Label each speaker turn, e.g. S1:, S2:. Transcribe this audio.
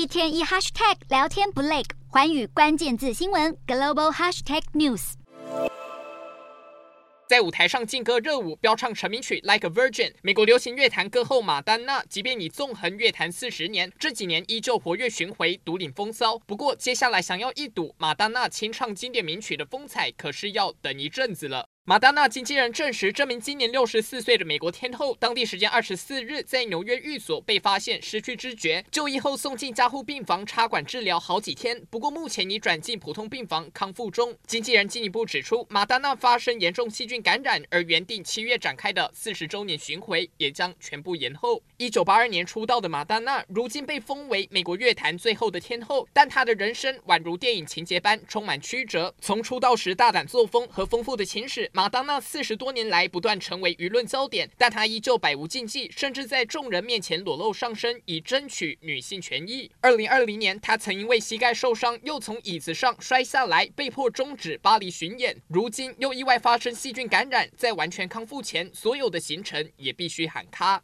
S1: 一天一 hashtag 聊天不累，寰宇关键字新闻 global hashtag news。
S2: 在舞台上劲歌热舞，飙唱成名曲《Like a Virgin》。美国流行乐坛歌后马丹娜，即便已纵横乐坛四十年，这几年依旧活跃巡回，独领风骚。不过，接下来想要一睹马丹娜清唱经典名曲的风采，可是要等一阵子了。马丹娜经纪人证实，这名今年六十四岁的美国天后，当地时间二十四日在纽约寓所被发现失去知觉，就医后送进加护病房插管治疗好几天，不过目前已转进普通病房康复中。经纪人进一步指出，马丹娜发生严重细菌感染，而原定七月展开的四十周年巡回也将全部延后。一九八二年出道的马丹娜，如今被封为美国乐坛最后的天后，但她的人生宛如电影情节般充满曲折。从出道时大胆作风和丰富的情史。马当娜四十多年来不断成为舆论焦点，但她依旧百无禁忌，甚至在众人面前裸露上身，以争取女性权益。二零二零年，她曾因为膝盖受伤，又从椅子上摔下来，被迫终止巴黎巡演。如今又意外发生细菌感染，在完全康复前，所有的行程也必须喊卡。